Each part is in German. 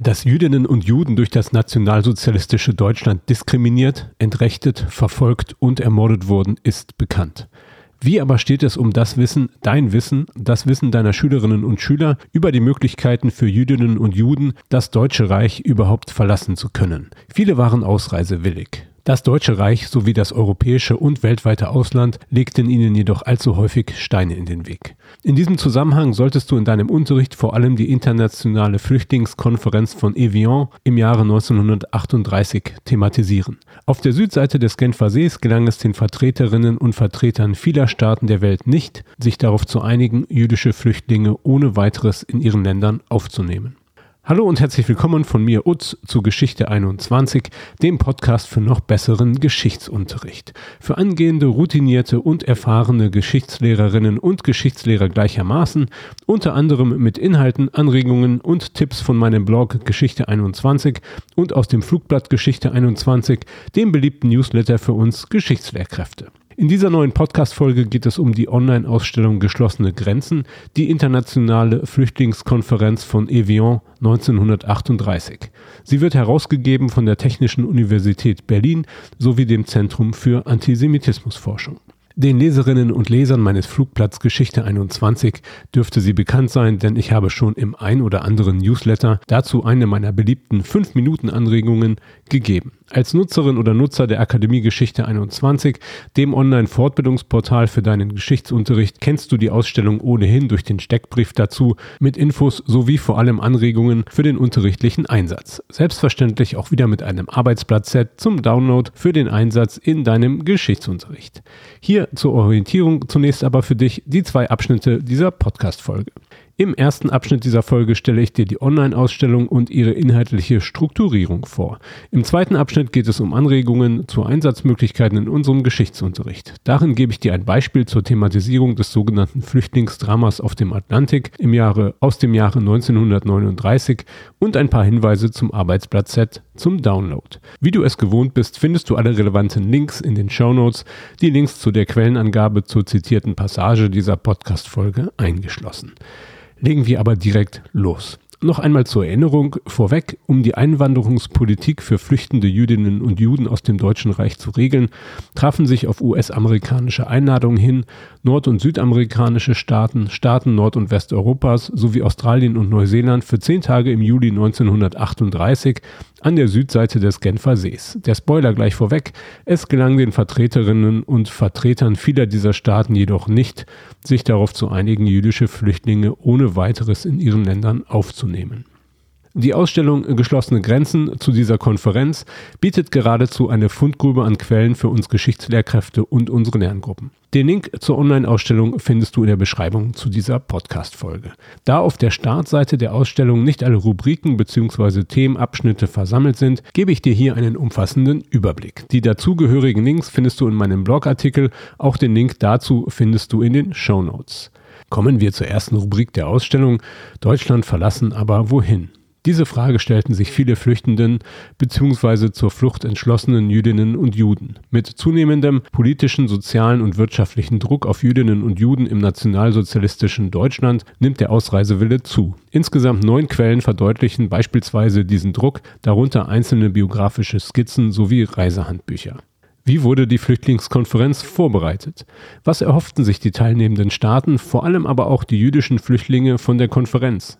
Dass Jüdinnen und Juden durch das nationalsozialistische Deutschland diskriminiert, entrechtet, verfolgt und ermordet wurden, ist bekannt. Wie aber steht es um das Wissen, dein Wissen, das Wissen deiner Schülerinnen und Schüler über die Möglichkeiten für Jüdinnen und Juden, das Deutsche Reich überhaupt verlassen zu können? Viele waren ausreisewillig. Das Deutsche Reich sowie das europäische und weltweite Ausland legten ihnen jedoch allzu häufig Steine in den Weg. In diesem Zusammenhang solltest du in deinem Unterricht vor allem die internationale Flüchtlingskonferenz von Evian im Jahre 1938 thematisieren. Auf der Südseite des Genfer Sees gelang es den Vertreterinnen und Vertretern vieler Staaten der Welt nicht, sich darauf zu einigen, jüdische Flüchtlinge ohne weiteres in ihren Ländern aufzunehmen. Hallo und herzlich willkommen von mir Utz zu Geschichte 21, dem Podcast für noch besseren Geschichtsunterricht. Für angehende, routinierte und erfahrene Geschichtslehrerinnen und Geschichtslehrer gleichermaßen, unter anderem mit Inhalten, Anregungen und Tipps von meinem Blog Geschichte 21 und aus dem Flugblatt Geschichte 21, dem beliebten Newsletter für uns Geschichtslehrkräfte. In dieser neuen Podcast-Folge geht es um die Online-Ausstellung Geschlossene Grenzen, die internationale Flüchtlingskonferenz von Evian 1938. Sie wird herausgegeben von der Technischen Universität Berlin sowie dem Zentrum für Antisemitismusforschung. Den Leserinnen und Lesern meines Flugplatz Geschichte 21 dürfte sie bekannt sein, denn ich habe schon im ein oder anderen Newsletter dazu eine meiner beliebten 5-Minuten-Anregungen gegeben. Als Nutzerin oder Nutzer der Akademie Geschichte 21, dem Online-Fortbildungsportal für deinen Geschichtsunterricht, kennst du die Ausstellung ohnehin durch den Steckbrief dazu mit Infos sowie vor allem Anregungen für den unterrichtlichen Einsatz. Selbstverständlich auch wieder mit einem Arbeitsblatt-Set zum Download für den Einsatz in deinem Geschichtsunterricht. Hier zur Orientierung zunächst aber für dich die zwei Abschnitte dieser Podcast-Folge. Im ersten Abschnitt dieser Folge stelle ich dir die Online-Ausstellung und ihre inhaltliche Strukturierung vor. Im zweiten Abschnitt geht es um Anregungen zu Einsatzmöglichkeiten in unserem Geschichtsunterricht. Darin gebe ich dir ein Beispiel zur Thematisierung des sogenannten Flüchtlingsdramas auf dem Atlantik im Jahre, aus dem Jahre 1939 und ein paar Hinweise zum Arbeitsblatt-Set zum Download. Wie du es gewohnt bist, findest du alle relevanten Links in den Show Notes, die Links zu der Quellenangabe zur zitierten Passage dieser Podcast-Folge eingeschlossen. Legen wir aber direkt los. Noch einmal zur Erinnerung vorweg, um die Einwanderungspolitik für flüchtende Jüdinnen und Juden aus dem Deutschen Reich zu regeln, trafen sich auf US-amerikanische Einladung hin nord- und südamerikanische Staaten, Staaten Nord- und Westeuropas sowie Australien und Neuseeland für zehn Tage im Juli 1938 an der Südseite des Genfer Sees. Der Spoiler gleich vorweg, es gelang den Vertreterinnen und Vertretern vieler dieser Staaten jedoch nicht, sich darauf zu einigen, jüdische Flüchtlinge ohne weiteres in ihren Ländern aufzunehmen. Die Ausstellung Geschlossene Grenzen zu dieser Konferenz bietet geradezu eine Fundgrube an Quellen für uns Geschichtslehrkräfte und unsere Lerngruppen. Den Link zur Online-Ausstellung findest du in der Beschreibung zu dieser Podcast-Folge. Da auf der Startseite der Ausstellung nicht alle Rubriken bzw. Themenabschnitte versammelt sind, gebe ich dir hier einen umfassenden Überblick. Die dazugehörigen Links findest du in meinem Blogartikel, auch den Link dazu findest du in den Show Notes. Kommen wir zur ersten Rubrik der Ausstellung. Deutschland verlassen, aber wohin? Diese Frage stellten sich viele Flüchtenden bzw. zur Flucht entschlossenen Jüdinnen und Juden. Mit zunehmendem politischen, sozialen und wirtschaftlichen Druck auf Jüdinnen und Juden im nationalsozialistischen Deutschland nimmt der Ausreisewille zu. Insgesamt neun Quellen verdeutlichen beispielsweise diesen Druck, darunter einzelne biografische Skizzen sowie Reisehandbücher. Wie wurde die Flüchtlingskonferenz vorbereitet? Was erhofften sich die teilnehmenden Staaten, vor allem aber auch die jüdischen Flüchtlinge von der Konferenz?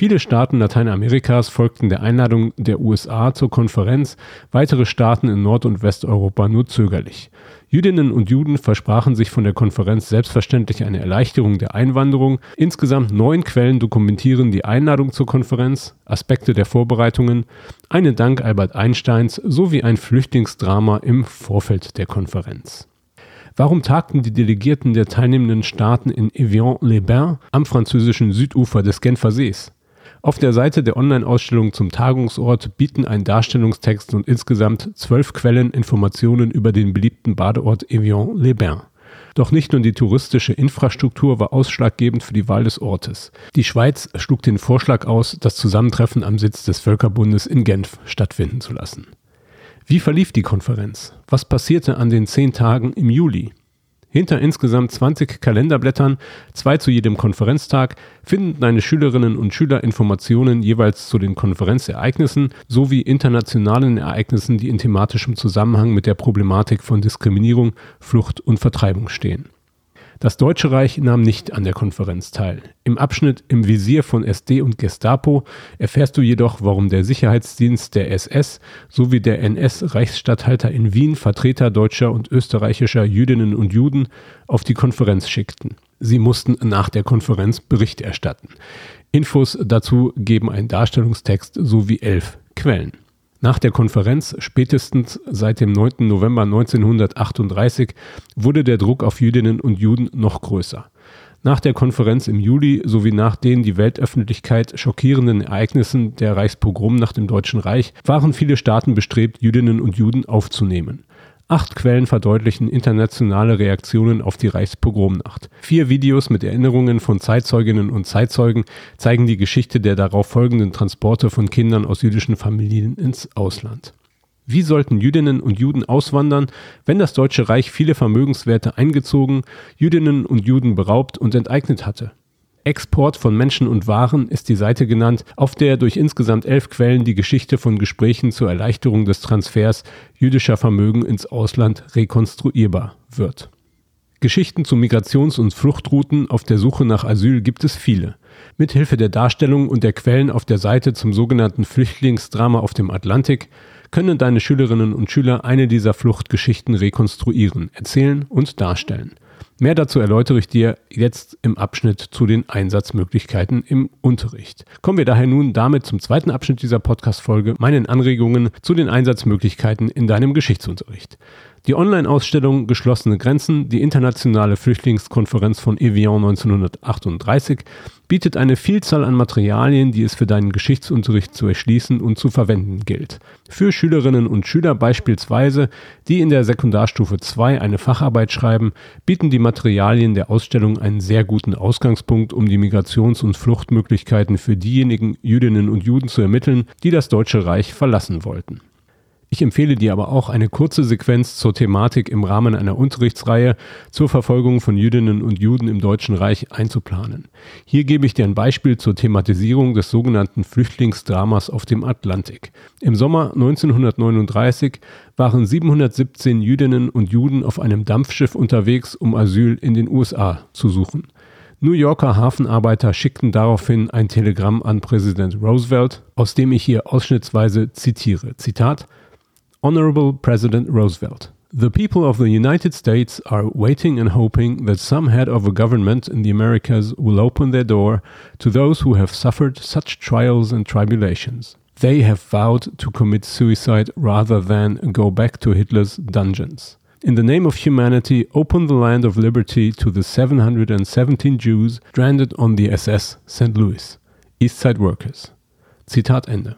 Viele Staaten Lateinamerikas folgten der Einladung der USA zur Konferenz, weitere Staaten in Nord- und Westeuropa nur zögerlich. Jüdinnen und Juden versprachen sich von der Konferenz selbstverständlich eine Erleichterung der Einwanderung. Insgesamt neun Quellen dokumentieren die Einladung zur Konferenz, Aspekte der Vorbereitungen, einen Dank Albert Einsteins sowie ein Flüchtlingsdrama im Vorfeld der Konferenz. Warum tagten die Delegierten der teilnehmenden Staaten in Evian-les-Bains am französischen Südufer des Genfer Sees? Auf der Seite der Online-Ausstellung zum Tagungsort bieten ein Darstellungstext und insgesamt zwölf Quellen Informationen über den beliebten Badeort Evian-les-Bains. Doch nicht nur die touristische Infrastruktur war ausschlaggebend für die Wahl des Ortes. Die Schweiz schlug den Vorschlag aus, das Zusammentreffen am Sitz des Völkerbundes in Genf stattfinden zu lassen. Wie verlief die Konferenz? Was passierte an den zehn Tagen im Juli? Hinter insgesamt 20 Kalenderblättern, zwei zu jedem Konferenztag, finden deine Schülerinnen und Schüler Informationen jeweils zu den Konferenzereignissen sowie internationalen Ereignissen, die in thematischem Zusammenhang mit der Problematik von Diskriminierung, Flucht und Vertreibung stehen. Das Deutsche Reich nahm nicht an der Konferenz teil. Im Abschnitt Im Visier von SD und Gestapo erfährst du jedoch, warum der Sicherheitsdienst der SS sowie der NS-Reichsstatthalter in Wien Vertreter deutscher und österreichischer Jüdinnen und Juden auf die Konferenz schickten. Sie mussten nach der Konferenz Bericht erstatten. Infos dazu geben ein Darstellungstext sowie elf Quellen. Nach der Konferenz, spätestens seit dem 9. November 1938, wurde der Druck auf Jüdinnen und Juden noch größer. Nach der Konferenz im Juli sowie nach den die Weltöffentlichkeit schockierenden Ereignissen der Reichspogrom nach dem Deutschen Reich waren viele Staaten bestrebt, Jüdinnen und Juden aufzunehmen. Acht Quellen verdeutlichen internationale Reaktionen auf die Reichspogromnacht. Vier Videos mit Erinnerungen von Zeitzeuginnen und Zeitzeugen zeigen die Geschichte der darauf folgenden Transporte von Kindern aus jüdischen Familien ins Ausland. Wie sollten Jüdinnen und Juden auswandern, wenn das Deutsche Reich viele Vermögenswerte eingezogen, Jüdinnen und Juden beraubt und enteignet hatte? Export von Menschen und Waren ist die Seite genannt, auf der durch insgesamt elf Quellen die Geschichte von Gesprächen zur Erleichterung des Transfers jüdischer Vermögen ins Ausland rekonstruierbar wird. Geschichten zu Migrations- und Fluchtrouten auf der Suche nach Asyl gibt es viele. Mithilfe der Darstellung und der Quellen auf der Seite zum sogenannten Flüchtlingsdrama auf dem Atlantik können deine Schülerinnen und Schüler eine dieser Fluchtgeschichten rekonstruieren, erzählen und darstellen. Mehr dazu erläutere ich dir jetzt im Abschnitt zu den Einsatzmöglichkeiten im Unterricht. Kommen wir daher nun damit zum zweiten Abschnitt dieser Podcast-Folge, meinen Anregungen zu den Einsatzmöglichkeiten in deinem Geschichtsunterricht. Die Online-Ausstellung Geschlossene Grenzen, die internationale Flüchtlingskonferenz von Evian 1938, bietet eine Vielzahl an Materialien, die es für deinen Geschichtsunterricht zu erschließen und zu verwenden gilt. Für Schülerinnen und Schüler beispielsweise, die in der Sekundarstufe 2 eine Facharbeit schreiben, bieten die Materialien der Ausstellung einen sehr guten Ausgangspunkt, um die Migrations- und Fluchtmöglichkeiten für diejenigen Jüdinnen und Juden zu ermitteln, die das Deutsche Reich verlassen wollten. Ich empfehle dir aber auch eine kurze Sequenz zur Thematik im Rahmen einer Unterrichtsreihe zur Verfolgung von Jüdinnen und Juden im Deutschen Reich einzuplanen. Hier gebe ich dir ein Beispiel zur Thematisierung des sogenannten Flüchtlingsdramas auf dem Atlantik. Im Sommer 1939 waren 717 Jüdinnen und Juden auf einem Dampfschiff unterwegs, um Asyl in den USA zu suchen. New Yorker Hafenarbeiter schickten daraufhin ein Telegramm an Präsident Roosevelt, aus dem ich hier ausschnittsweise zitiere. Zitat Honorable President Roosevelt. The people of the United States are waiting and hoping that some head of a government in the Americas will open their door to those who have suffered such trials and tribulations. They have vowed to commit suicide rather than go back to Hitler's dungeons. In the name of humanity, open the land of liberty to the 717 Jews stranded on the SS St. Louis. East Side Workers. Zitat Ende.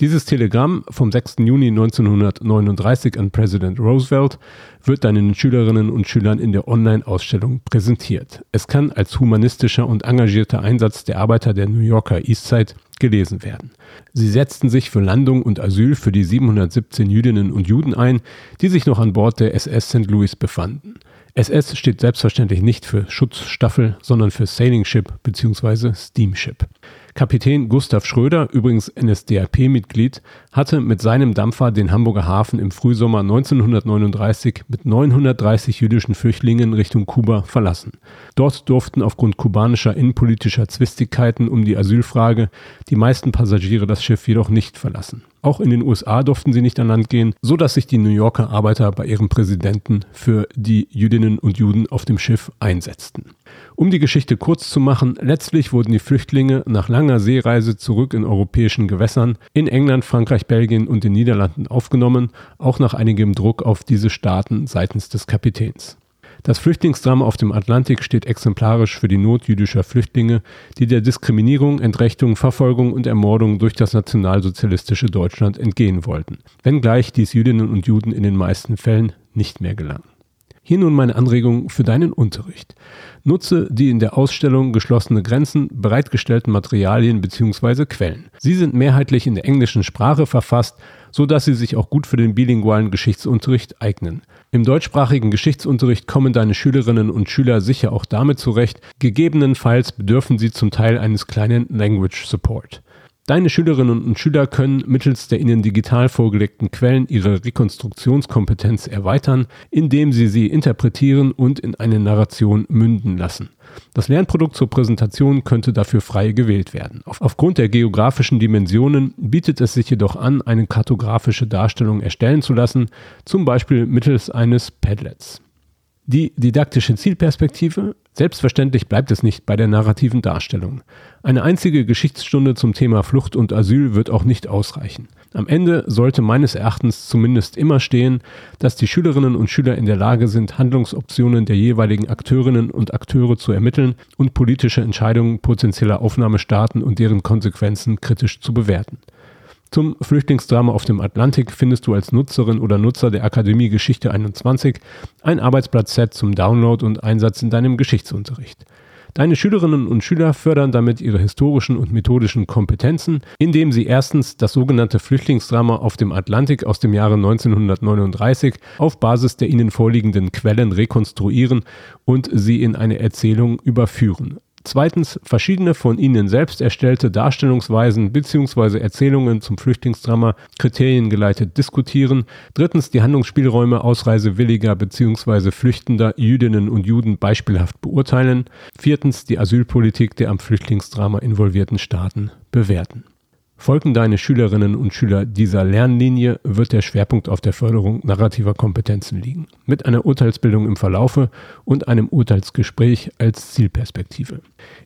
Dieses Telegramm vom 6. Juni 1939 an Präsident Roosevelt wird deinen Schülerinnen und Schülern in der Online-Ausstellung präsentiert. Es kann als humanistischer und engagierter Einsatz der Arbeiter der New Yorker Eastside gelesen werden. Sie setzten sich für Landung und Asyl für die 717 Jüdinnen und Juden ein, die sich noch an Bord der SS St. Louis befanden. SS steht selbstverständlich nicht für Schutzstaffel, sondern für Sailing Ship bzw. Steamship. Kapitän Gustav Schröder, übrigens NSDAP-Mitglied, hatte mit seinem Dampfer den Hamburger Hafen im Frühsommer 1939 mit 930 jüdischen Flüchtlingen Richtung Kuba verlassen. Dort durften aufgrund kubanischer innenpolitischer Zwistigkeiten um die Asylfrage die meisten Passagiere das Schiff jedoch nicht verlassen. Auch in den USA durften sie nicht an Land gehen, so dass sich die New Yorker Arbeiter bei ihrem Präsidenten für die Jüdinnen und Juden auf dem Schiff einsetzten. Um die Geschichte kurz zu machen, letztlich wurden die Flüchtlinge nach langer Seereise zurück in europäischen Gewässern in England, Frankreich, Belgien und den Niederlanden aufgenommen, auch nach einigem Druck auf diese Staaten seitens des Kapitäns. Das Flüchtlingsdrama auf dem Atlantik steht exemplarisch für die Not jüdischer Flüchtlinge, die der Diskriminierung, Entrechtung, Verfolgung und Ermordung durch das nationalsozialistische Deutschland entgehen wollten, wenngleich dies Jüdinnen und Juden in den meisten Fällen nicht mehr gelang. Hier nun meine Anregung für deinen Unterricht. Nutze die in der Ausstellung geschlossene Grenzen bereitgestellten Materialien bzw. Quellen. Sie sind mehrheitlich in der englischen Sprache verfasst, so dass sie sich auch gut für den bilingualen Geschichtsunterricht eignen. Im deutschsprachigen Geschichtsunterricht kommen deine Schülerinnen und Schüler sicher auch damit zurecht, gegebenenfalls bedürfen sie zum Teil eines kleinen Language Support. Deine Schülerinnen und Schüler können mittels der ihnen digital vorgelegten Quellen ihre Rekonstruktionskompetenz erweitern, indem sie sie interpretieren und in eine Narration münden lassen. Das Lernprodukt zur Präsentation könnte dafür frei gewählt werden. Aufgrund der geografischen Dimensionen bietet es sich jedoch an, eine kartografische Darstellung erstellen zu lassen, zum Beispiel mittels eines Padlets. Die didaktische Zielperspektive. Selbstverständlich bleibt es nicht bei der narrativen Darstellung. Eine einzige Geschichtsstunde zum Thema Flucht und Asyl wird auch nicht ausreichen. Am Ende sollte meines Erachtens zumindest immer stehen, dass die Schülerinnen und Schüler in der Lage sind, Handlungsoptionen der jeweiligen Akteurinnen und Akteure zu ermitteln und politische Entscheidungen potenzieller Aufnahmestaaten und deren Konsequenzen kritisch zu bewerten. Zum Flüchtlingsdrama auf dem Atlantik findest du als Nutzerin oder Nutzer der Akademie Geschichte 21 ein Arbeitsblatt-Set zum Download und Einsatz in deinem Geschichtsunterricht. Deine Schülerinnen und Schüler fördern damit ihre historischen und methodischen Kompetenzen, indem sie erstens das sogenannte Flüchtlingsdrama auf dem Atlantik aus dem Jahre 1939 auf Basis der ihnen vorliegenden Quellen rekonstruieren und sie in eine Erzählung überführen. Zweitens verschiedene von ihnen selbst erstellte Darstellungsweisen bzw. Erzählungen zum Flüchtlingsdrama kriteriengeleitet diskutieren. Drittens die Handlungsspielräume ausreisewilliger bzw. flüchtender Jüdinnen und Juden beispielhaft beurteilen. Viertens die Asylpolitik der am Flüchtlingsdrama involvierten Staaten bewerten. Folgen deine Schülerinnen und Schüler dieser Lernlinie, wird der Schwerpunkt auf der Förderung narrativer Kompetenzen liegen, mit einer Urteilsbildung im Verlaufe und einem Urteilsgespräch als Zielperspektive.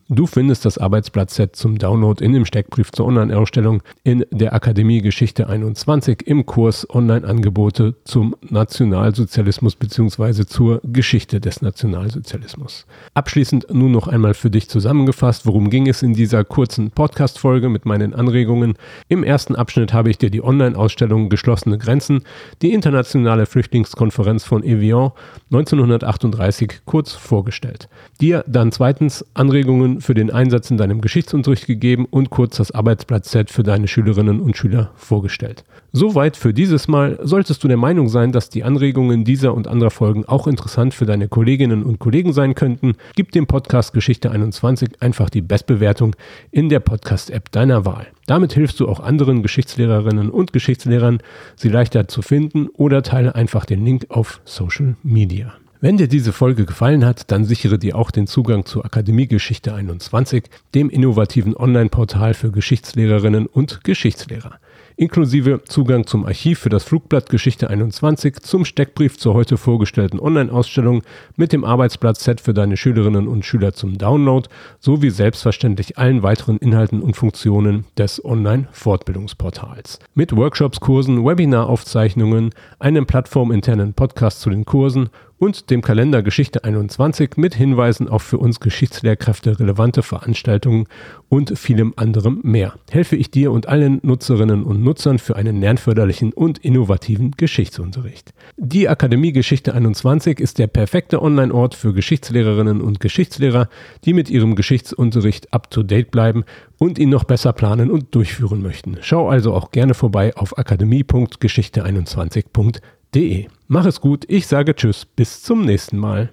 Du findest das Arbeitsblatt-Set zum Download in dem Steckbrief zur Online-Ausstellung in der Akademie Geschichte 21 im Kurs Online-Angebote zum Nationalsozialismus bzw. zur Geschichte des Nationalsozialismus. Abschließend nun noch einmal für dich zusammengefasst, worum ging es in dieser kurzen Podcast-Folge mit meinen Anregungen. Im ersten Abschnitt habe ich dir die Online-Ausstellung Geschlossene Grenzen, die internationale Flüchtlingskonferenz von Evian 1938 kurz vorgestellt. Dir dann zweitens Anregungen für den Einsatz in deinem Geschichtsunterricht gegeben und kurz das Arbeitsblatt-Set für deine Schülerinnen und Schüler vorgestellt. Soweit für dieses Mal. Solltest du der Meinung sein, dass die Anregungen dieser und anderer Folgen auch interessant für deine Kolleginnen und Kollegen sein könnten, gib dem Podcast Geschichte 21 einfach die Bestbewertung in der Podcast-App deiner Wahl. Damit hilfst du auch anderen Geschichtslehrerinnen und Geschichtslehrern, sie leichter zu finden oder teile einfach den Link auf Social Media. Wenn dir diese Folge gefallen hat, dann sichere dir auch den Zugang zur Akademie Geschichte 21, dem innovativen Online-Portal für Geschichtslehrerinnen und Geschichtslehrer inklusive Zugang zum Archiv für das Flugblatt Geschichte 21, zum Steckbrief zur heute vorgestellten Online-Ausstellung mit dem Arbeitsblatt-Set für deine Schülerinnen und Schüler zum Download sowie selbstverständlich allen weiteren Inhalten und Funktionen des Online-Fortbildungsportals. Mit Workshops, Kursen, Webinaraufzeichnungen, einem plattforminternen Podcast zu den Kursen und dem Kalender Geschichte 21 mit Hinweisen auf für uns Geschichtslehrkräfte relevante Veranstaltungen und vielem anderem mehr. Helfe ich dir und allen Nutzerinnen und Nutzern für einen lernförderlichen und innovativen Geschichtsunterricht. Die Akademie Geschichte 21 ist der perfekte Online-Ort für Geschichtslehrerinnen und Geschichtslehrer, die mit ihrem Geschichtsunterricht up-to-date bleiben und ihn noch besser planen und durchführen möchten. Schau also auch gerne vorbei auf akademie.geschichte21.de. Mach es gut, ich sage Tschüss, bis zum nächsten Mal.